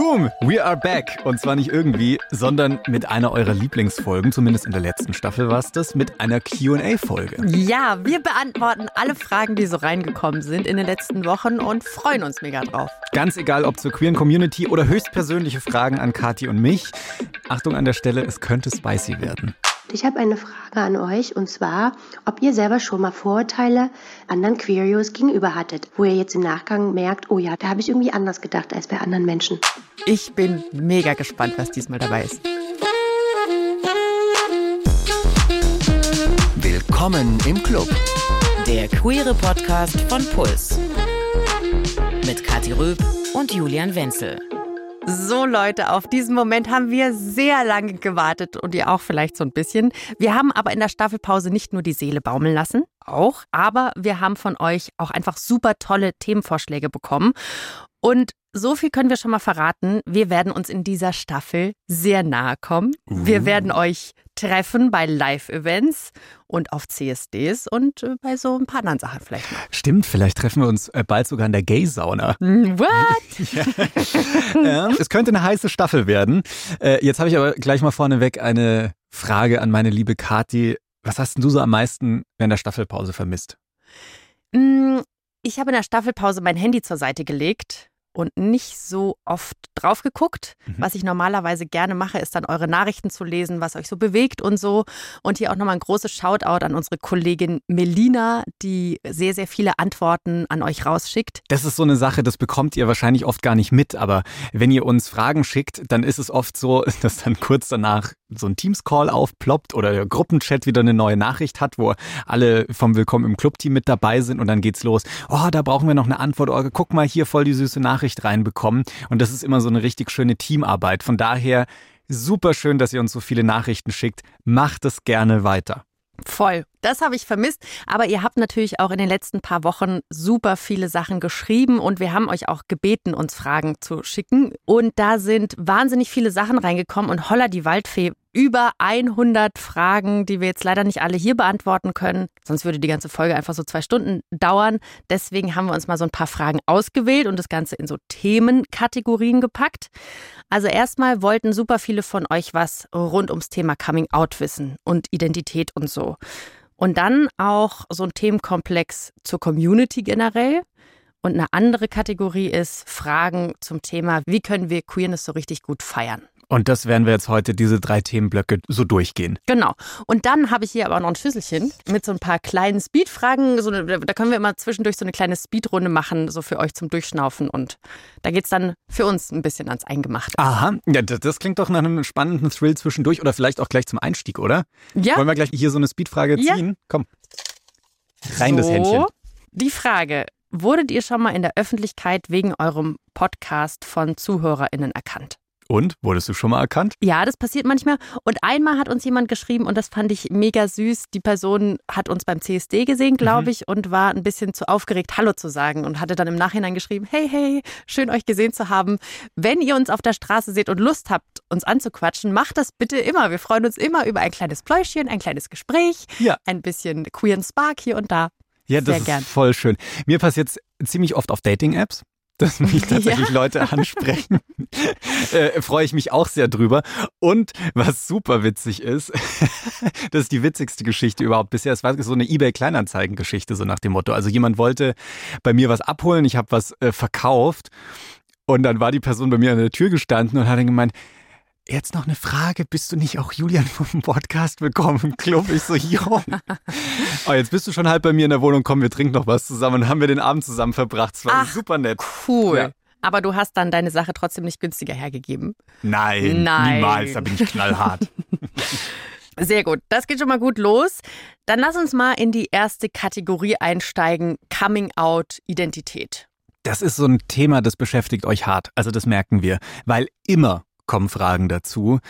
Boom, we are back. Und zwar nicht irgendwie, sondern mit einer eurer Lieblingsfolgen, zumindest in der letzten Staffel war es das, mit einer QA-Folge. Ja, wir beantworten alle Fragen, die so reingekommen sind in den letzten Wochen und freuen uns mega drauf. Ganz egal, ob zur queeren Community oder höchstpersönliche Fragen an Kathi und mich. Achtung an der Stelle, es könnte spicy werden. Ich habe eine Frage an euch und zwar, ob ihr selber schon mal Vorurteile anderen Queerios gegenüber hattet, wo ihr jetzt im Nachgang merkt, oh ja, da habe ich irgendwie anders gedacht als bei anderen Menschen. Ich bin mega gespannt, was diesmal dabei ist. Willkommen im Club. Der queere Podcast von Puls. Mit Kathi Röb und Julian Wenzel. So Leute, auf diesen Moment haben wir sehr lange gewartet und ihr auch vielleicht so ein bisschen. Wir haben aber in der Staffelpause nicht nur die Seele baumeln lassen, auch, aber wir haben von euch auch einfach super tolle Themenvorschläge bekommen. Und so viel können wir schon mal verraten. Wir werden uns in dieser Staffel sehr nahe kommen. Wir werden euch treffen bei Live-Events und auf CSDs und äh, bei so ein paar anderen Sachen vielleicht noch. Stimmt, vielleicht treffen wir uns äh, bald sogar in der Gay-Sauna. What? Ja, es könnte eine heiße Staffel werden. Äh, jetzt habe ich aber gleich mal vorneweg eine Frage an meine liebe Kathi. Was hast denn du so am meisten während der Staffelpause vermisst? Mm, Ich habe in der Staffelpause mein Handy zur Seite gelegt und nicht so oft drauf geguckt. Mhm. Was ich normalerweise gerne mache, ist dann eure Nachrichten zu lesen, was euch so bewegt und so. Und hier auch nochmal ein großes Shoutout an unsere Kollegin Melina, die sehr, sehr viele Antworten an euch rausschickt. Das ist so eine Sache, das bekommt ihr wahrscheinlich oft gar nicht mit, aber wenn ihr uns Fragen schickt, dann ist es oft so, dass dann kurz danach so ein Teams-Call aufploppt oder der Gruppenchat wieder eine neue Nachricht hat, wo alle vom Willkommen im Club-Team mit dabei sind und dann geht's los. Oh, da brauchen wir noch eine Antwort. Oh, guck mal hier voll die süße Nachricht reinbekommen. Und das ist immer so eine richtig schöne Teamarbeit. Von daher super schön, dass ihr uns so viele Nachrichten schickt. Macht es gerne weiter. Voll. Das habe ich vermisst. Aber ihr habt natürlich auch in den letzten paar Wochen super viele Sachen geschrieben und wir haben euch auch gebeten, uns Fragen zu schicken. Und da sind wahnsinnig viele Sachen reingekommen und holla die Waldfee. Über 100 Fragen, die wir jetzt leider nicht alle hier beantworten können. Sonst würde die ganze Folge einfach so zwei Stunden dauern. Deswegen haben wir uns mal so ein paar Fragen ausgewählt und das Ganze in so Themenkategorien gepackt. Also erstmal wollten super viele von euch was rund ums Thema Coming Out wissen und Identität und so. Und dann auch so ein Themenkomplex zur Community generell. Und eine andere Kategorie ist Fragen zum Thema, wie können wir Queerness so richtig gut feiern. Und das werden wir jetzt heute, diese drei Themenblöcke, so durchgehen. Genau. Und dann habe ich hier aber noch ein Schüsselchen mit so ein paar kleinen Speedfragen. So, da können wir immer zwischendurch so eine kleine Speedrunde machen, so für euch zum Durchschnaufen. Und da geht's dann für uns ein bisschen ans Eingemachte. Aha, ja, das, das klingt doch nach einem spannenden Thrill zwischendurch oder vielleicht auch gleich zum Einstieg, oder? Ja, Wollen wir gleich hier so eine Speedfrage Ja. ziehen? Komm. Rein das Händchen. Die Frage, wurdet ihr schon mal in der Öffentlichkeit wegen eurem Podcast von ZuhörerInnen erkannt? Und? Wurdest du schon mal erkannt? Ja, das passiert manchmal. Und einmal hat uns jemand geschrieben und das fand ich mega süß. Die Person hat uns beim CSD gesehen, glaube ich, und war ein bisschen zu aufgeregt, Hallo zu sagen und hatte dann im Nachhinein geschrieben, hey, hey, schön euch gesehen zu haben. Wenn ihr uns auf der Straße seht und Lust habt, uns anzuquatschen, macht das bitte immer. Wir freuen uns immer über ein kleines Pläuschchen, ein kleines Gespräch, Ja. ein bisschen queeren Spark hier und da. Ja, das Sehr ist gern. voll schön. Mir passiert es ziemlich oft auf Dating-Apps. Dass mich tatsächlich Leute ansprechen. äh, Freue ich mich auch sehr drüber. Und was super witzig ist, das ist die witzigste Geschichte überhaupt bisher. Es war so eine eBay-Kleinanzeigen-Geschichte, so nach dem Motto. Also jemand wollte bei mir was abholen, ich habe was äh, verkauft. Und dann war die Person bei mir an der Tür gestanden und hat dann gemeint, Jetzt noch eine Frage, bist du nicht auch Julian vom Podcast willkommen Club? Ich so, jo. Oh, jetzt bist du schon halb bei mir in der Wohnung, komm, wir trinken noch was zusammen und haben wir den Abend zusammen verbracht. Es war Ach, super nett. Cool. Ja. Aber du hast dann deine Sache trotzdem nicht günstiger hergegeben. Nein, Nein. niemals, da bin ich knallhart. Sehr gut, das geht schon mal gut los. Dann lass uns mal in die erste Kategorie einsteigen, Coming Out Identität. Das ist so ein Thema, das beschäftigt euch hart. Also das merken wir, weil immer kommen Fragen dazu.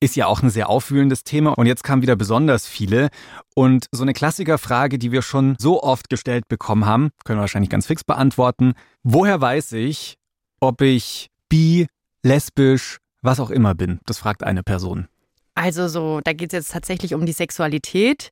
Ist ja auch ein sehr aufwühlendes Thema und jetzt kamen wieder besonders viele. Und so eine Klassikerfrage, die wir schon so oft gestellt bekommen haben, können wir wahrscheinlich ganz fix beantworten. Woher weiß ich, ob ich bi, lesbisch, was auch immer bin? Das fragt eine Person. Also so, da geht es jetzt tatsächlich um die Sexualität.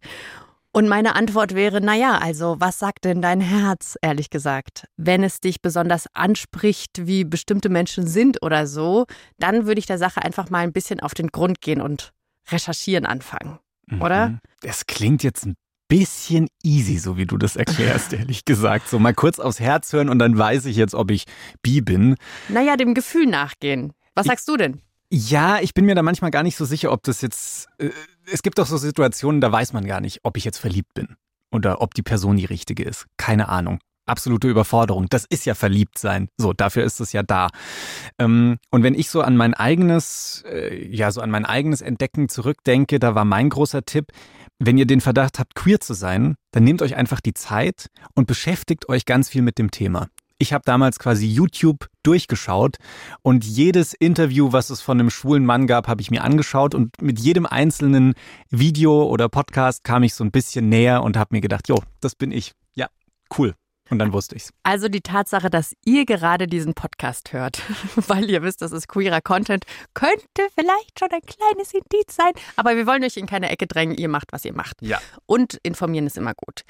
Und meine Antwort wäre, naja, also was sagt denn dein Herz, ehrlich gesagt? Wenn es dich besonders anspricht, wie bestimmte Menschen sind oder so, dann würde ich der Sache einfach mal ein bisschen auf den Grund gehen und recherchieren anfangen, mhm. oder? Das klingt jetzt ein bisschen easy, so wie du das erklärst, ehrlich gesagt. So mal kurz aufs Herz hören und dann weiß ich jetzt, ob ich bi bin. Naja, dem Gefühl nachgehen. Was sagst du denn? Ja, ich bin mir da manchmal gar nicht so sicher, ob das jetzt. Äh, es gibt doch so Situationen, da weiß man gar nicht, ob ich jetzt verliebt bin oder ob die Person die richtige ist. Keine Ahnung. Absolute Überforderung. Das ist ja verliebt sein. So, dafür ist es ja da. Ähm, und wenn ich so an mein eigenes, äh, ja, so an mein eigenes Entdecken zurückdenke, da war mein großer Tipp, wenn ihr den Verdacht habt, queer zu sein, dann nehmt euch einfach die Zeit und beschäftigt euch ganz viel mit dem Thema. Ich habe damals quasi YouTube durchgeschaut und jedes Interview, was es von einem schwulen Mann gab, habe ich mir angeschaut und mit jedem einzelnen Video oder Podcast kam ich so ein bisschen näher und habe mir gedacht, jo, das bin ich. Ja, cool. Und dann wusste ich's. Also die Tatsache, dass ihr gerade diesen Podcast hört, weil ihr wisst, das ist queerer Content, könnte vielleicht schon ein kleines Indiz sein. Aber wir wollen euch in keine Ecke drängen. Ihr macht, was ihr macht. Ja. Und informieren ist immer gut.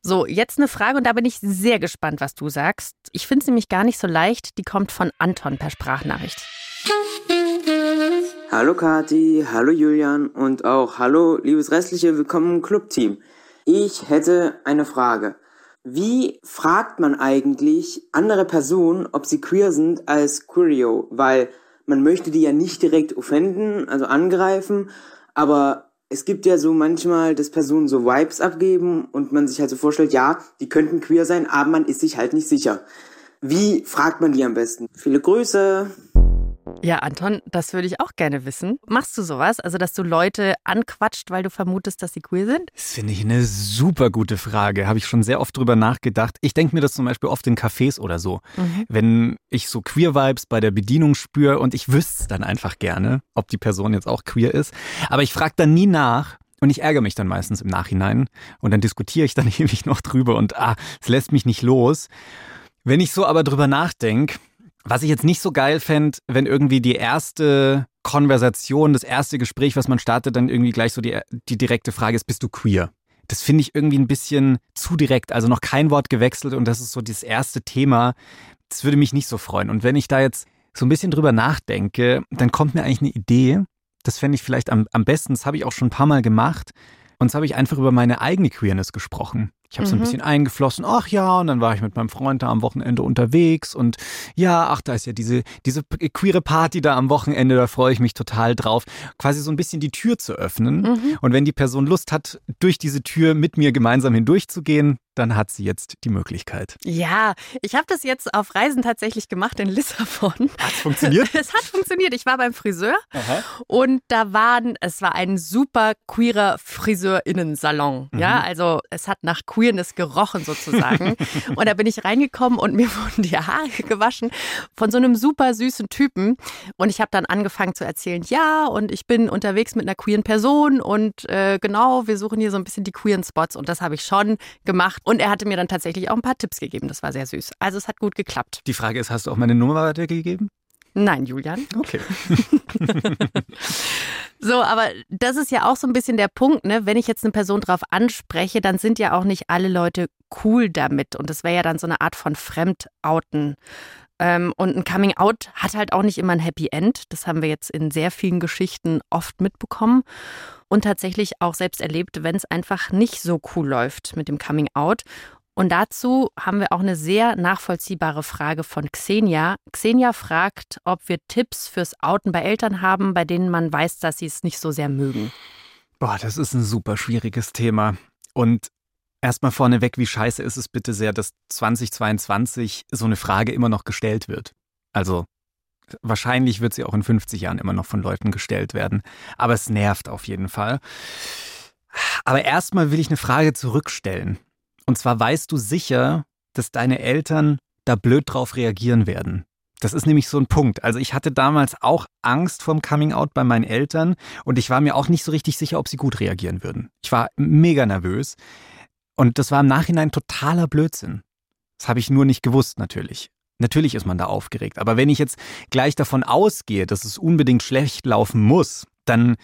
So, jetzt eine Frage und da bin ich sehr gespannt, was du sagst. Ich finde es nämlich gar nicht so leicht. Die kommt von Anton per Sprachnachricht. Hallo Kati, hallo Julian und auch hallo liebes restliche Willkommen im Clubteam. Ich hätte eine Frage. Wie fragt man eigentlich andere Personen, ob sie queer sind als Queerio? Weil man möchte die ja nicht direkt offenden, also angreifen, aber es gibt ja so manchmal, dass Personen so Vibes abgeben und man sich halt so vorstellt, ja, die könnten queer sein, aber man ist sich halt nicht sicher. Wie fragt man die am besten? Viele Grüße. Ja, Anton, das würde ich auch gerne wissen. Machst du sowas? Also, dass du Leute anquatscht, weil du vermutest, dass sie queer sind? Das finde ich eine super gute Frage. Habe ich schon sehr oft drüber nachgedacht. Ich denke mir das zum Beispiel oft in Cafés oder so. Mhm. Wenn ich so Queer-Vibes bei der Bedienung spüre und ich wüsste es dann einfach gerne, ob die Person jetzt auch queer ist. Aber ich frage dann nie nach, und ich ärgere mich dann meistens im Nachhinein und dann diskutiere ich dann ewig noch drüber und ah, es lässt mich nicht los. Wenn ich so aber drüber nachdenke, was ich jetzt nicht so geil fände, wenn irgendwie die erste Konversation, das erste Gespräch, was man startet, dann irgendwie gleich so die, die direkte Frage ist, bist du queer? Das finde ich irgendwie ein bisschen zu direkt, also noch kein Wort gewechselt und das ist so das erste Thema. Das würde mich nicht so freuen. Und wenn ich da jetzt so ein bisschen drüber nachdenke, dann kommt mir eigentlich eine Idee. Das fände ich vielleicht am, am besten, das habe ich auch schon ein paar Mal gemacht. Und zwar habe ich einfach über meine eigene Queerness gesprochen. Ich habe mhm. so ein mhm. bisschen eingeflossen, ach ja, und dann war ich mit meinem Freund da am Wochenende unterwegs und ja, ach, da ist ja diese, diese queere Party da am Wochenende, da freue ich mich total drauf. Quasi so ein bisschen die Tür zu öffnen. Mhm. Und wenn die Person Lust hat, durch diese Tür mit mir gemeinsam hindurchzurechtzugehen, dann hat sie jetzt die Möglichkeit. Ja, ich habe das jetzt auf Reisen tatsächlich gemacht in Lissabon. Hat funktioniert? Es hat funktioniert. Ich war beim Friseur Aha. und da waren, es war ein super queerer Friseurinnensalon. Mhm. Ja, also es hat nach Queerness gerochen sozusagen. und da bin ich reingekommen und mir wurden die Haare gewaschen von so einem super süßen Typen. Und ich habe dann angefangen zu erzählen, ja, und ich bin unterwegs mit einer queeren Person und äh, genau, wir suchen hier so ein bisschen die queeren Spots und das habe ich schon gemacht und er hatte mir dann tatsächlich auch ein paar Tipps gegeben. Das war sehr süß. Also es hat gut geklappt. Die Frage ist, hast du auch meine Nummer weitergegeben? Nein, Julian. Okay. so, aber das ist ja auch so ein bisschen der Punkt, ne? Wenn ich jetzt eine Person drauf anspreche, dann sind ja auch nicht alle Leute cool damit. Und das wäre ja dann so eine Art von Fremdouten. Ähm, und ein Coming Out hat halt auch nicht immer ein Happy End. Das haben wir jetzt in sehr vielen Geschichten oft mitbekommen und tatsächlich auch selbst erlebt, wenn es einfach nicht so cool läuft mit dem Coming Out. Und dazu haben wir auch eine sehr nachvollziehbare Frage von Xenia. Xenia fragt, ob wir Tipps fürs Outen bei Eltern haben, bei denen man weiß, dass sie es nicht so sehr mögen. Boah, das ist ein super schwieriges Thema. Und erstmal vorneweg, wie scheiße ist es bitte sehr, dass 2022 so eine Frage immer noch gestellt wird. Also Wahrscheinlich wird sie auch in 50 Jahren immer noch von Leuten gestellt werden. Aber es nervt auf jeden Fall. Aber erstmal will ich eine Frage zurückstellen. Und zwar weißt du sicher, dass deine Eltern da blöd drauf reagieren werden. Das ist nämlich so ein Punkt. Also ich hatte damals auch Angst vorm Coming Out bei meinen Eltern und ich war mir auch nicht so richtig sicher, ob sie gut reagieren würden. Ich war mega nervös und das war im Nachhinein totaler Blödsinn. Das habe ich nur nicht gewusst natürlich. Natürlich ist man da aufgeregt. Aber wenn ich jetzt gleich davon ausgehe, dass es unbedingt schlecht laufen muss, dann,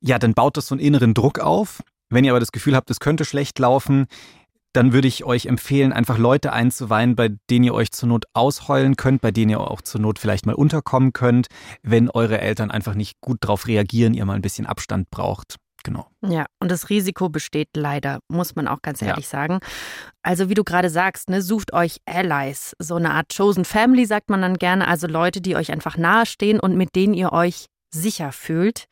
ja, dann baut das so einen inneren Druck auf. Wenn ihr aber das Gefühl habt, es könnte schlecht laufen, dann würde ich euch empfehlen, einfach Leute einzuweihen, bei denen ihr euch zur Not ausheulen könnt, bei denen ihr auch zur Not vielleicht mal unterkommen könnt, wenn eure Eltern einfach nicht gut darauf reagieren, ihr mal ein bisschen Abstand braucht. Genau. Ja, und das Risiko besteht leider, muss man auch ganz ehrlich ja. sagen. Also wie du gerade sagst, ne, sucht euch Allies, so eine Art Chosen Family sagt man dann gerne, also Leute, die euch einfach nahestehen und mit denen ihr euch sicher fühlt.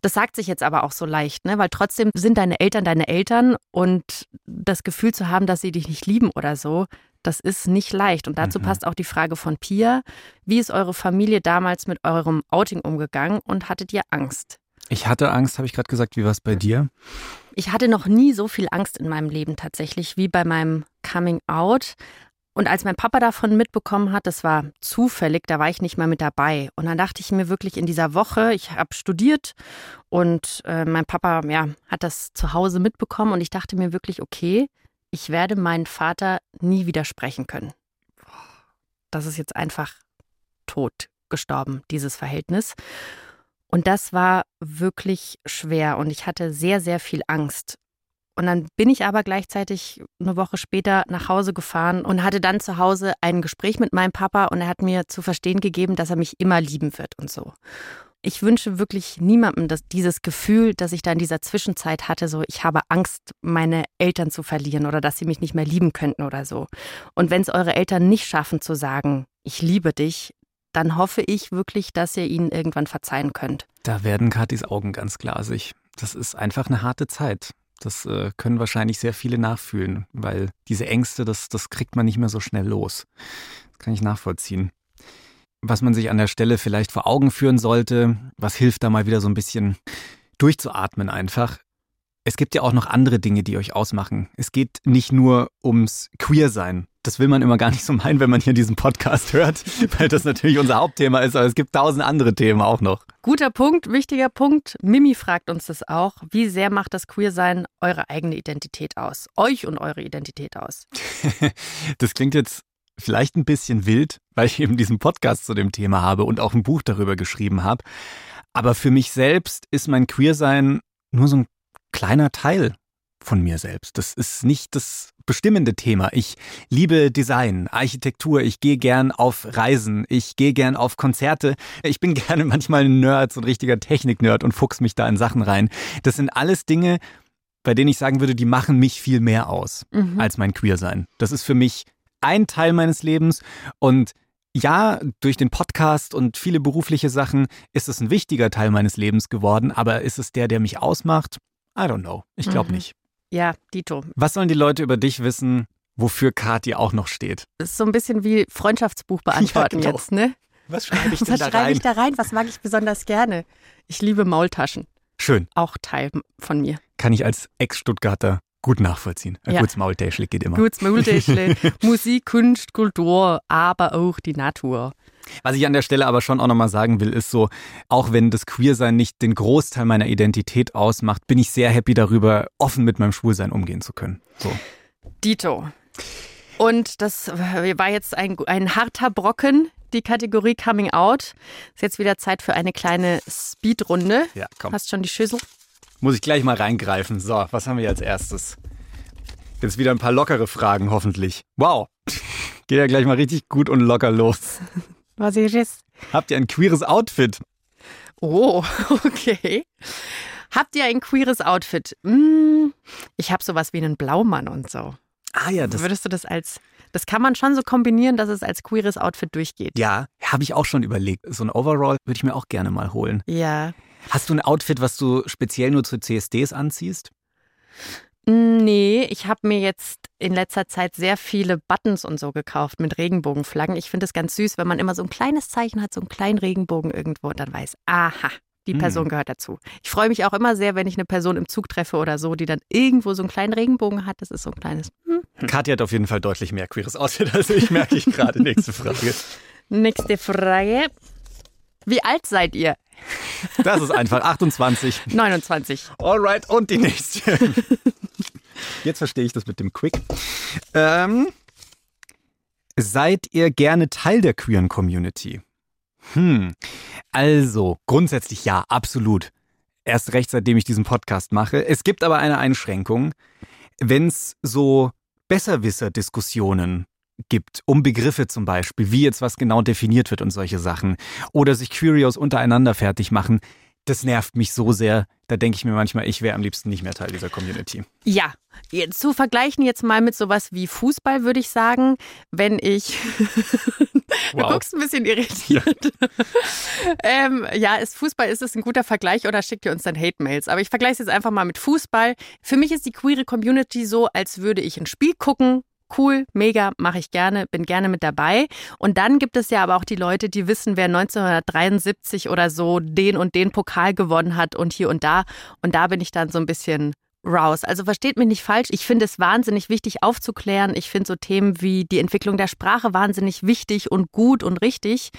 Das sagt sich jetzt aber auch so leicht, ne? weil trotzdem sind deine Eltern deine Eltern und das Gefühl zu haben, dass sie dich nicht lieben oder so, das ist nicht leicht. Und dazu mhm. passt auch die Frage von Pia. Wie ist eure Familie damals mit eurem Outing umgegangen und hattet ihr Angst? Ich hatte Angst, habe ich gerade gesagt. Wie war es bei dir? Ich hatte noch nie so viel Angst in meinem Leben tatsächlich wie bei meinem Coming Out. Und als mein Papa davon mitbekommen hat, das war zufällig, da war ich nicht mal mit dabei. Und dann dachte ich mir wirklich in dieser Woche, ich habe studiert und äh, mein Papa ja, hat das zu Hause mitbekommen und ich dachte mir wirklich, okay, ich werde meinen Vater nie widersprechen können. Das ist jetzt einfach tot gestorben, dieses Verhältnis. Und das war wirklich schwer und ich hatte sehr, sehr viel Angst. Und dann bin ich aber gleichzeitig eine Woche später nach Hause gefahren und hatte dann zu Hause ein Gespräch mit meinem Papa und er hat mir zu verstehen gegeben, dass er mich immer lieben wird und so. Ich wünsche wirklich niemandem dass dieses Gefühl, das ich da in dieser Zwischenzeit hatte, so ich habe Angst, meine Eltern zu verlieren oder dass sie mich nicht mehr lieben könnten oder so. Und wenn es eure Eltern nicht schaffen zu sagen, ich liebe dich, dann hoffe ich wirklich, dass ihr ihnen irgendwann verzeihen könnt. Da werden Katis Augen ganz glasig. Das ist einfach eine harte Zeit. Das äh, können wahrscheinlich sehr viele nachfühlen, weil diese Ängste, das, das kriegt man nicht mehr so schnell los. Das kann ich nachvollziehen. Was man sich an der Stelle vielleicht vor Augen führen sollte, was hilft da mal wieder so ein bisschen durchzuatmen einfach. Es gibt ja auch noch andere Dinge, die euch ausmachen. Es geht nicht nur ums Queer-Sein das will man immer gar nicht so meinen, wenn man hier diesen Podcast hört, weil das natürlich unser Hauptthema ist, aber es gibt tausend andere Themen auch noch. Guter Punkt, wichtiger Punkt. Mimi fragt uns das auch. Wie sehr macht das Queersein eure eigene Identität aus? Euch und eure Identität aus? das klingt jetzt vielleicht ein bisschen wild, weil ich eben diesen Podcast zu dem Thema habe und auch ein Buch darüber geschrieben habe. Aber für mich selbst ist mein Queersein nur so ein kleiner Teil von mir selbst. Das ist nicht das bestimmende Thema. Ich liebe Design, Architektur, ich gehe gern auf Reisen, ich gehe gern auf Konzerte. Ich bin gerne manchmal ein Nerd, so ein richtiger Technik-Nerd und fuchs mich da in Sachen rein. Das sind alles Dinge, bei denen ich sagen würde, die machen mich viel mehr aus mhm. als mein Queersein. Das ist für mich ein Teil meines Lebens und ja, durch den Podcast und viele berufliche Sachen ist es ein wichtiger Teil meines Lebens geworden, aber ist es der, der mich ausmacht? I don't know. Ich glaube mhm. nicht. Ja, Dito. Was sollen die Leute über dich wissen, wofür Kathi auch noch steht? Das ist so ein bisschen wie Freundschaftsbuch beantworten ja, genau. jetzt, ne? Was schreibe ich denn Was da rein? Was schreibe ich da rein? Was mag ich besonders gerne? Ich liebe Maultaschen. Schön. Auch Teil von mir. Kann ich als Ex-Stuttgarter gut nachvollziehen. Ein ja. gutes Maultäschle geht immer. Gutes Maultäschle. Musik, Kunst, Kultur, aber auch die Natur. Was ich an der Stelle aber schon auch nochmal sagen will, ist so, auch wenn das Queersein nicht den Großteil meiner Identität ausmacht, bin ich sehr happy darüber, offen mit meinem Schwulsein umgehen zu können. So. Dito. Und das war jetzt ein, ein harter Brocken, die Kategorie Coming Out. Ist jetzt wieder Zeit für eine kleine Speedrunde. Ja, komm. Hast schon die Schüssel? Muss ich gleich mal reingreifen. So, was haben wir als erstes? Jetzt wieder ein paar lockere Fragen, hoffentlich. Wow. Geht ja gleich mal richtig gut und locker los. Was ist es? Habt ihr ein queeres Outfit? Oh, okay. Habt ihr ein queeres Outfit? Hm, ich habe sowas wie einen Blaumann und so. Ah ja, das. Würdest du das als. Das kann man schon so kombinieren, dass es als queeres Outfit durchgeht. Ja, habe ich auch schon überlegt. So ein Overall würde ich mir auch gerne mal holen. Ja. Hast du ein Outfit, was du speziell nur zu CSDs anziehst? Nee, ich habe mir jetzt in letzter Zeit sehr viele Buttons und so gekauft mit Regenbogenflaggen. Ich finde es ganz süß, wenn man immer so ein kleines Zeichen hat, so einen kleinen Regenbogen irgendwo und dann weiß, aha, die hm. Person gehört dazu. Ich freue mich auch immer sehr, wenn ich eine Person im Zug treffe oder so, die dann irgendwo so einen kleinen Regenbogen hat. Das ist so ein kleines. Hm. Kathi hat auf jeden Fall deutlich mehr queeres Outfit als ich, merke ich gerade. Nächste Frage. Nächste Frage. Wie alt seid ihr? Das ist einfach 28. 29. Alright, und die nächste. Jetzt verstehe ich das mit dem Quick. Ähm, seid ihr gerne Teil der queeren Community? Hm, also grundsätzlich ja, absolut. Erst recht, seitdem ich diesen Podcast mache. Es gibt aber eine Einschränkung. Wenn es so Besserwisser-Diskussionen gibt, um Begriffe zum Beispiel, wie jetzt was genau definiert wird und solche Sachen, oder sich Curios untereinander fertig machen, das nervt mich so sehr. Da denke ich mir manchmal, ich wäre am liebsten nicht mehr Teil dieser Community. Ja, zu vergleichen jetzt mal mit sowas wie Fußball, würde ich sagen, wenn ich. Wow. Du guckst ein bisschen irritiert. Ja. ähm, ja, ist Fußball, ist es ein guter Vergleich oder schickt ihr uns dann Hate-Mails? Aber ich vergleiche es jetzt einfach mal mit Fußball. Für mich ist die queere Community so, als würde ich ein Spiel gucken cool, mega, mache ich gerne, bin gerne mit dabei. Und dann gibt es ja aber auch die Leute, die wissen, wer 1973 oder so den und den Pokal gewonnen hat und hier und da. Und da bin ich dann so ein bisschen raus. Also versteht mich nicht falsch. Ich finde es wahnsinnig wichtig aufzuklären. Ich finde so Themen wie die Entwicklung der Sprache wahnsinnig wichtig und gut und richtig.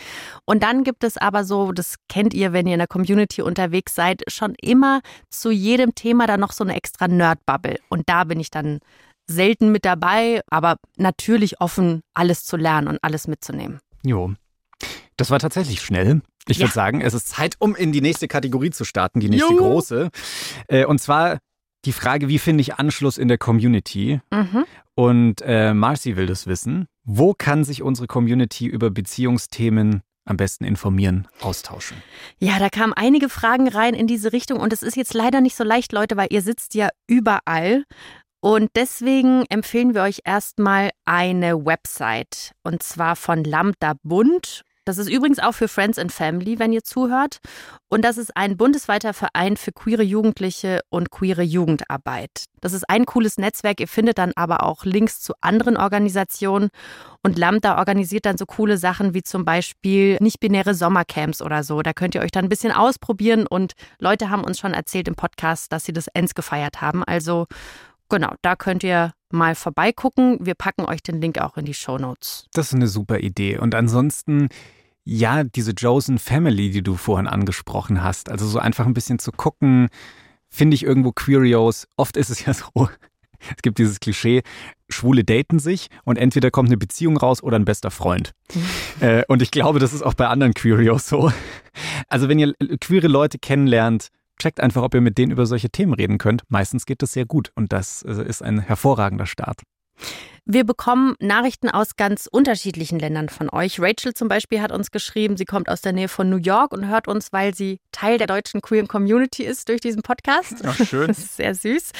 Und dann gibt es aber so, das kennt ihr, wenn ihr in der Community unterwegs seid, schon immer zu jedem Thema da noch so eine extra Nerd-Bubble. Und da bin ich dann selten mit dabei, aber natürlich offen, alles zu lernen und alles mitzunehmen. Jo. Das war tatsächlich schnell. Ich ja. würde sagen, es ist Zeit, um in die nächste Kategorie zu starten, die nächste Juhu. große. Äh, und zwar die Frage, wie finde ich Anschluss in der Community? Mhm. Und äh, Marcy will das wissen. Wo kann sich unsere Community über Beziehungsthemen am besten informieren, austauschen? Ja, da kamen einige Fragen rein in diese Richtung und es ist jetzt leider nicht so leicht, Leute, weil ihr sitzt ja überall. Und deswegen empfehlen wir euch erstmal eine Website und zwar von Lambda Bund. Das ist übrigens auch für Friends and Family, wenn ihr zuhört. Und das ist ein bundesweiter Verein für queere Jugendliche und queere Jugendarbeit. Das ist ein cooles Netzwerk. Ihr findet dann aber auch Links zu anderen Organisationen. Und Lambda organisiert dann so coole Sachen wie zum Beispiel nicht-binäre Sommercamps oder so. Da könnt ihr euch dann ein bisschen ausprobieren. Und Leute haben uns schon erzählt im Podcast, dass sie das Ends gefeiert haben. Also Genau, da könnt ihr mal vorbeigucken. Wir packen euch den Link auch in die Show Notes. Das ist eine super Idee. Und ansonsten, ja, diese Josen Family, die du vorhin angesprochen hast, also so einfach ein bisschen zu gucken, finde ich irgendwo Queerios. Oft ist es ja so, es gibt dieses Klischee, Schwule daten sich und entweder kommt eine Beziehung raus oder ein bester Freund. äh, und ich glaube, das ist auch bei anderen Queerios so. Also wenn ihr queere Leute kennenlernt, checkt einfach, ob ihr mit denen über solche Themen reden könnt. Meistens geht das sehr gut und das äh, ist ein hervorragender Start. Wir bekommen Nachrichten aus ganz unterschiedlichen Ländern von euch. Rachel zum Beispiel hat uns geschrieben, sie kommt aus der Nähe von New York und hört uns, weil sie Teil der deutschen Queer Community ist durch diesen Podcast. Ach, schön. Das ist sehr süß.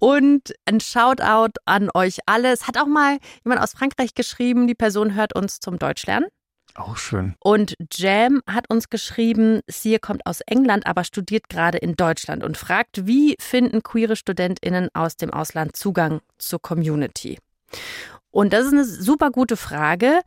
Und ein Shoutout an euch alle. Es hat auch mal jemand aus Frankreich geschrieben, die Person hört uns zum Deutschlernen. Auch schön. Und Jam hat uns geschrieben, sie kommt aus England, aber studiert gerade in Deutschland und fragt, wie finden queere StudentInnen aus dem Ausland Zugang zur Community? Und das ist eine super gute Frage.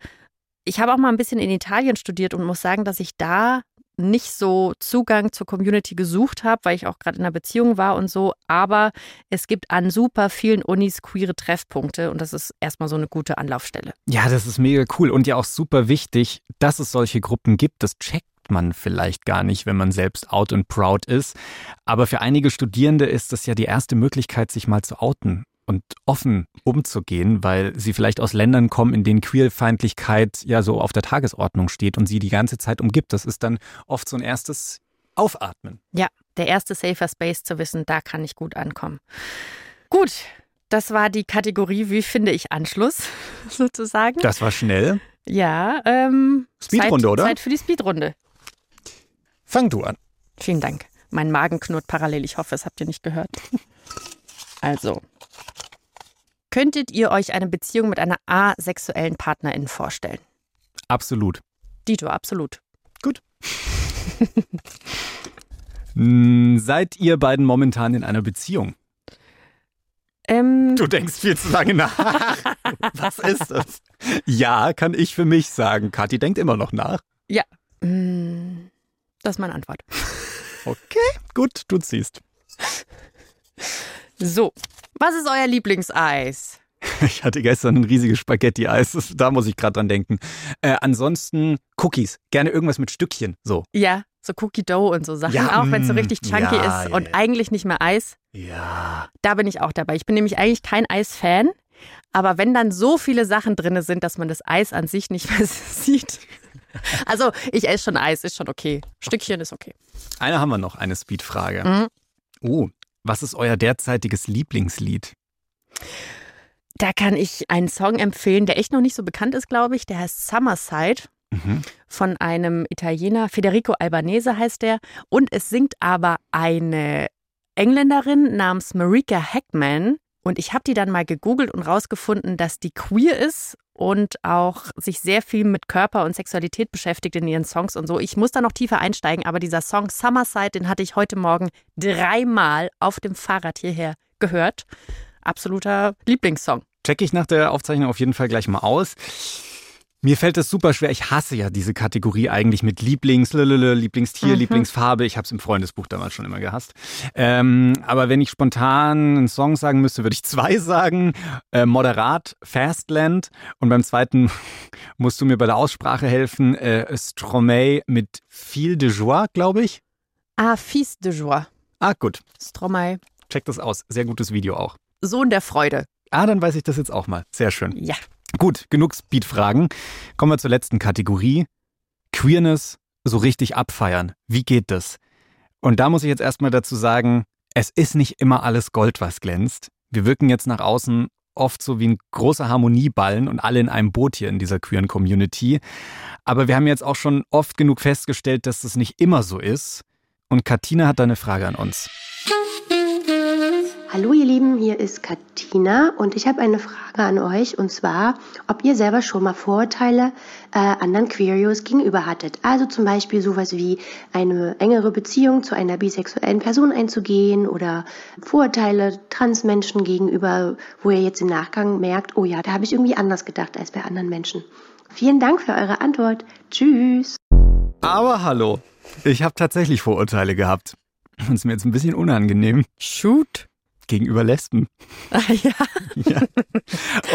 Ich habe auch mal ein bisschen in Italien studiert und muss sagen, dass ich da nicht so Zugang zur Community gesucht habe, weil ich auch gerade in einer Beziehung war und so. Aber es gibt an super vielen Unis queere Treffpunkte und das ist erstmal so eine gute Anlaufstelle. Ja, das ist mega cool und ja auch super wichtig, dass es solche Gruppen gibt. Das checkt man vielleicht gar nicht, wenn man selbst out and proud ist. Aber für einige Studierende ist das ja die erste Möglichkeit, sich mal zu outen und offen umzugehen, weil sie vielleicht aus Ländern kommen, in denen Queerfeindlichkeit ja so auf der Tagesordnung steht und sie die ganze Zeit umgibt. Das ist dann oft so ein erstes Aufatmen. Ja, der erste Safer Space zu wissen, da kann ich gut ankommen. Gut, das war die Kategorie, wie finde ich Anschluss, sozusagen. Das war schnell. Ja, ähm, Speedrunde, oder? Zeit für die Speedrunde. Fang du an. Vielen Dank. Mein Magen knurrt parallel. Ich hoffe, es habt ihr nicht gehört. Also, Könntet ihr euch eine Beziehung mit einer asexuellen Partnerin vorstellen? Absolut. Dito, absolut. Gut. Hm, seid ihr beiden momentan in einer Beziehung? Ähm, du denkst viel zu lange nach. Was ist das? Ja, kann ich für mich sagen. Kathi denkt immer noch nach. Ja. Hm, das ist meine Antwort. Okay, gut, du ziehst. So, was ist euer Lieblingseis? Ich hatte gestern ein riesiges Spaghetti-Eis. Da muss ich gerade dran denken. Äh, ansonsten Cookies. Gerne irgendwas mit Stückchen. So. Ja, so Cookie Dough und so Sachen. Ja, auch wenn es so mm, richtig chunky ja, ist ja, und eigentlich nicht mehr Eis. Ja. Da bin ich auch dabei. Ich bin nämlich eigentlich kein Eis-Fan. Aber wenn dann so viele Sachen drin sind, dass man das Eis an sich nicht mehr sieht, Also ich esse schon Eis, ist schon okay. Stückchen ist okay. Eine haben wir noch, eine Speedfrage. Mhm. Oh, was ist euer derzeitiges Lieblingslied? Da kann ich einen Song empfehlen, der echt noch nicht so bekannt ist, glaube ich. Der heißt Summerside. Mhm. Von einem Italiener, Federico Albanese heißt der. Und es singt aber eine Engländerin namens Marika Hackman. Und ich habe die dann mal gegoogelt und rausgefunden, dass die queer ist und auch sich sehr viel mit Körper und Sexualität beschäftigt in ihren Songs und so. Ich muss da noch tiefer einsteigen, aber dieser Song Summerside, den hatte ich heute Morgen dreimal auf dem Fahrrad hierher gehört. Absoluter Lieblingssong. Check ich nach der Aufzeichnung auf jeden Fall gleich mal aus. Mir fällt es super schwer. Ich hasse ja diese Kategorie eigentlich mit Lieblings, Lieblingstier, mhm. Lieblingsfarbe. Ich habe es im Freundesbuch damals schon immer gehasst. Ähm, aber wenn ich spontan einen Song sagen müsste, würde ich zwei sagen. Äh, moderat, Fastland. Und beim zweiten musst du mir bei der Aussprache helfen. Äh, Stromae mit Fil de Joie, glaube ich. Ah, Fils de Joie. Ah, gut. Stromae. Check das aus. Sehr gutes Video auch. Sohn der Freude. Ah, dann weiß ich das jetzt auch mal. Sehr schön. Ja. Gut, genug Speed-Fragen. Kommen wir zur letzten Kategorie. Queerness so richtig abfeiern. Wie geht das? Und da muss ich jetzt erstmal dazu sagen, es ist nicht immer alles Gold, was glänzt. Wir wirken jetzt nach außen oft so wie ein großer Harmonieballen und alle in einem Boot hier in dieser queeren Community. Aber wir haben jetzt auch schon oft genug festgestellt, dass das nicht immer so ist. Und Katina hat da eine Frage an uns. Hallo ihr Lieben, hier ist Katina und ich habe eine Frage an euch und zwar, ob ihr selber schon mal Vorurteile äh, anderen Queerios gegenüber hattet. Also zum Beispiel sowas wie eine engere Beziehung zu einer bisexuellen Person einzugehen oder Vorurteile Transmenschen gegenüber, wo ihr jetzt im Nachgang merkt, oh ja, da habe ich irgendwie anders gedacht als bei anderen Menschen. Vielen Dank für eure Antwort. Tschüss. Aber hallo, ich habe tatsächlich Vorurteile gehabt. Das ist mir jetzt ein bisschen unangenehm. Shoot gegenüber Lesben. Ah, ja. ja.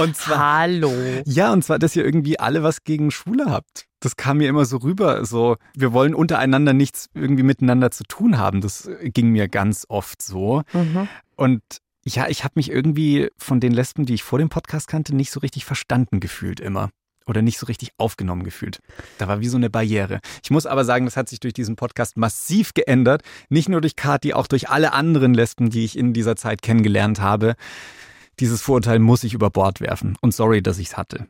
Und zwar. Hallo. Ja, und zwar, dass ihr irgendwie alle was gegen Schwule habt. Das kam mir immer so rüber. So, wir wollen untereinander nichts irgendwie miteinander zu tun haben. Das ging mir ganz oft so. Mhm. Und ja, ich habe mich irgendwie von den Lesben, die ich vor dem Podcast kannte, nicht so richtig verstanden gefühlt immer oder nicht so richtig aufgenommen gefühlt. Da war wie so eine Barriere. Ich muss aber sagen, das hat sich durch diesen Podcast massiv geändert. Nicht nur durch Kati, auch durch alle anderen Lesben, die ich in dieser Zeit kennengelernt habe. Dieses Vorurteil muss ich über Bord werfen. Und sorry, dass ich es hatte.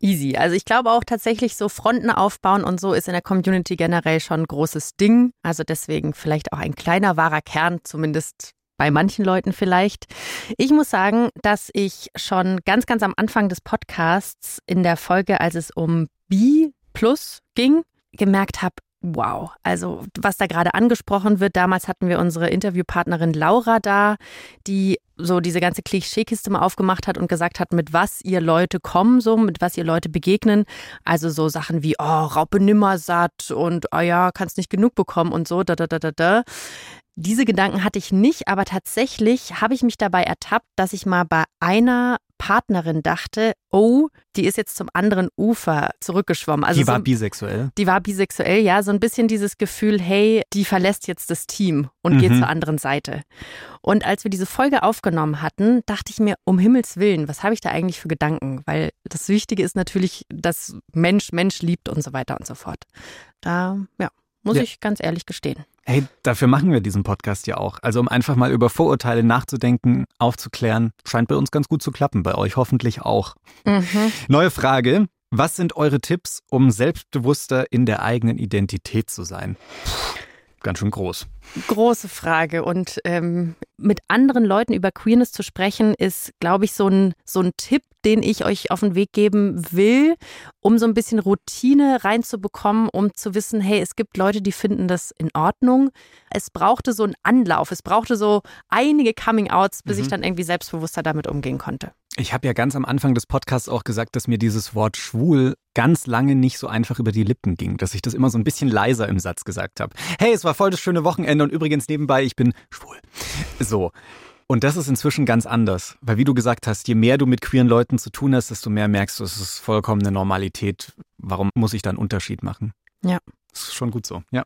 Easy. Also ich glaube auch tatsächlich so Fronten aufbauen und so ist in der Community generell schon ein großes Ding. Also deswegen vielleicht auch ein kleiner wahrer Kern, zumindest bei manchen Leuten vielleicht. Ich muss sagen, dass ich schon ganz, ganz am Anfang des Podcasts in der Folge, als es um B Plus ging, gemerkt habe, wow, also was da gerade angesprochen wird, damals hatten wir unsere Interviewpartnerin Laura da, die so diese ganze Klischeekiste mal aufgemacht hat und gesagt hat, mit was ihr Leute kommen, so mit was ihr Leute begegnen. Also so Sachen wie, oh, Raupe nimmersatt und, oh ja, kannst nicht genug bekommen und so, da, da, da, da, da. Diese Gedanken hatte ich nicht, aber tatsächlich habe ich mich dabei ertappt, dass ich mal bei einer Partnerin dachte, oh, die ist jetzt zum anderen Ufer zurückgeschwommen. Also die war so, bisexuell. Die war bisexuell, ja. So ein bisschen dieses Gefühl, hey, die verlässt jetzt das Team und mhm. geht zur anderen Seite. Und als wir diese Folge aufgenommen hatten, dachte ich mir, um Himmels Willen, was habe ich da eigentlich für Gedanken? Weil das Wichtige ist natürlich, dass Mensch Mensch liebt und so weiter und so fort. Da, ja, muss ja. ich ganz ehrlich gestehen. Hey, dafür machen wir diesen Podcast ja auch. Also um einfach mal über Vorurteile nachzudenken, aufzuklären, scheint bei uns ganz gut zu klappen, bei euch hoffentlich auch. Mhm. Neue Frage. Was sind eure Tipps, um selbstbewusster in der eigenen Identität zu sein? Ganz schön groß. Große Frage. Und ähm, mit anderen Leuten über Queerness zu sprechen, ist, glaube ich, so ein, so ein Tipp, den ich euch auf den Weg geben will, um so ein bisschen Routine reinzubekommen, um zu wissen, hey, es gibt Leute, die finden das in Ordnung. Es brauchte so einen Anlauf, es brauchte so einige Coming-outs, bis mhm. ich dann irgendwie selbstbewusster damit umgehen konnte. Ich habe ja ganz am Anfang des Podcasts auch gesagt, dass mir dieses Wort schwul ganz lange nicht so einfach über die Lippen ging, dass ich das immer so ein bisschen leiser im Satz gesagt habe. Hey, es war voll das schöne Wochenende und übrigens nebenbei, ich bin schwul. So. Und das ist inzwischen ganz anders, weil wie du gesagt hast, je mehr du mit queeren Leuten zu tun hast, desto mehr merkst du, es ist vollkommen eine Normalität. Warum muss ich da einen Unterschied machen? Ja. Das ist schon gut so, ja.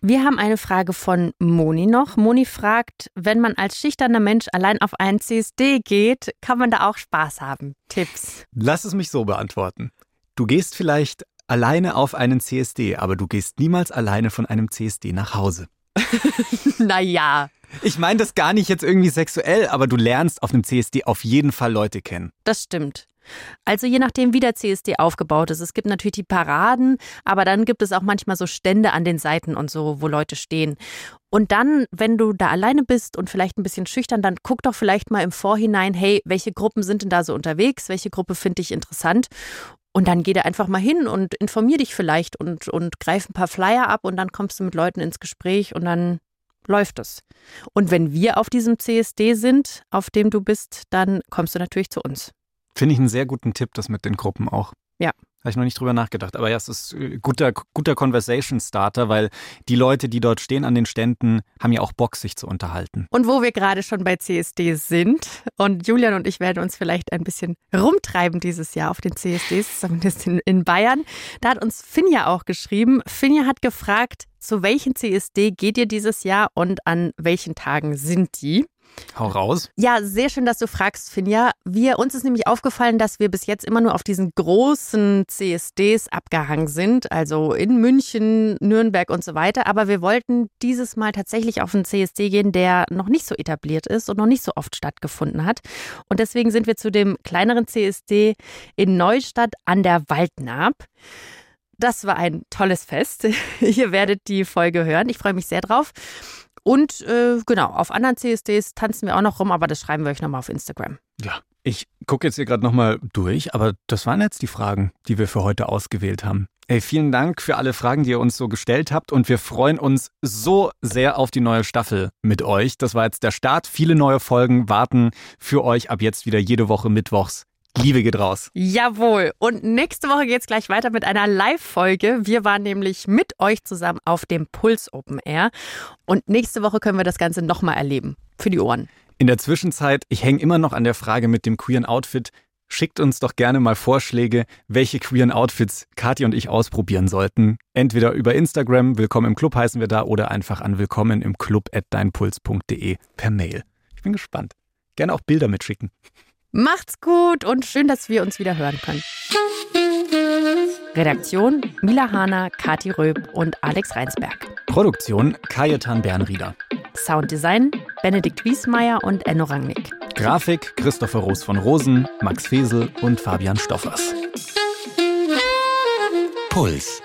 Wir haben eine Frage von Moni noch. Moni fragt, wenn man als schüchterner Mensch allein auf einen CSD geht, kann man da auch Spaß haben? Tipps? Lass es mich so beantworten. Du gehst vielleicht alleine auf einen CSD, aber du gehst niemals alleine von einem CSD nach Hause. naja. Ich meine das gar nicht jetzt irgendwie sexuell, aber du lernst auf einem CSD auf jeden Fall Leute kennen. Das stimmt. Also je nachdem, wie der CSD aufgebaut ist. Es gibt natürlich die Paraden, aber dann gibt es auch manchmal so Stände an den Seiten und so, wo Leute stehen. Und dann, wenn du da alleine bist und vielleicht ein bisschen schüchtern, dann guck doch vielleicht mal im Vorhinein, hey, welche Gruppen sind denn da so unterwegs? Welche Gruppe finde ich interessant? Und dann geh da einfach mal hin und informier dich vielleicht und, und greif ein paar Flyer ab und dann kommst du mit Leuten ins Gespräch und dann läuft es. Und wenn wir auf diesem CSD sind, auf dem du bist, dann kommst du natürlich zu uns. Finde ich einen sehr guten Tipp, das mit den Gruppen auch. Ja. Habe ich noch nicht drüber nachgedacht. Aber ja, es ist äh, guter, guter Conversation Starter, weil die Leute, die dort stehen an den Ständen, haben ja auch Bock, sich zu unterhalten. Und wo wir gerade schon bei CSD sind und Julian und ich werden uns vielleicht ein bisschen rumtreiben dieses Jahr auf den CSDs, zumindest in, in Bayern. Da hat uns Finja auch geschrieben. Finja hat gefragt, zu welchen CSD geht ihr dieses Jahr und an welchen Tagen sind die? Hau raus. Ja, sehr schön, dass du fragst, Finja. Wir, uns ist nämlich aufgefallen, dass wir bis jetzt immer nur auf diesen großen CSDs abgehangen sind, also in München, Nürnberg und so weiter. Aber wir wollten dieses Mal tatsächlich auf einen CSD gehen, der noch nicht so etabliert ist und noch nicht so oft stattgefunden hat. Und deswegen sind wir zu dem kleineren CSD in Neustadt an der Waldnaab. Das war ein tolles Fest. Ihr werdet die Folge hören. Ich freue mich sehr drauf. Und äh, genau, auf anderen CSDs tanzen wir auch noch rum, aber das schreiben wir euch nochmal auf Instagram. Ja, ich gucke jetzt hier gerade nochmal durch, aber das waren jetzt die Fragen, die wir für heute ausgewählt haben. Ey, vielen Dank für alle Fragen, die ihr uns so gestellt habt und wir freuen uns so sehr auf die neue Staffel mit euch. Das war jetzt der Start. Viele neue Folgen warten für euch ab jetzt wieder jede Woche mittwochs Liebe geht raus. Jawohl. Und nächste Woche geht es gleich weiter mit einer Live-Folge. Wir waren nämlich mit euch zusammen auf dem Puls Open Air. Und nächste Woche können wir das Ganze nochmal erleben. Für die Ohren. In der Zwischenzeit, ich hänge immer noch an der Frage mit dem queeren Outfit. Schickt uns doch gerne mal Vorschläge, welche queeren Outfits Kathi und ich ausprobieren sollten. Entweder über Instagram, willkommen im Club heißen wir da, oder einfach an willkommen im Club at deinpuls.de per Mail. Ich bin gespannt. Gerne auch Bilder mitschicken. Macht's gut und schön, dass wir uns wieder hören können. Redaktion Mila Hahner, Kati Röb und Alex Reinsberg. Produktion Kajetan Bernrieder. Sounddesign Benedikt Wiesmeier und Enno Rangnick. Grafik Christopher Roos von Rosen, Max Fesel und Fabian Stoffers. Puls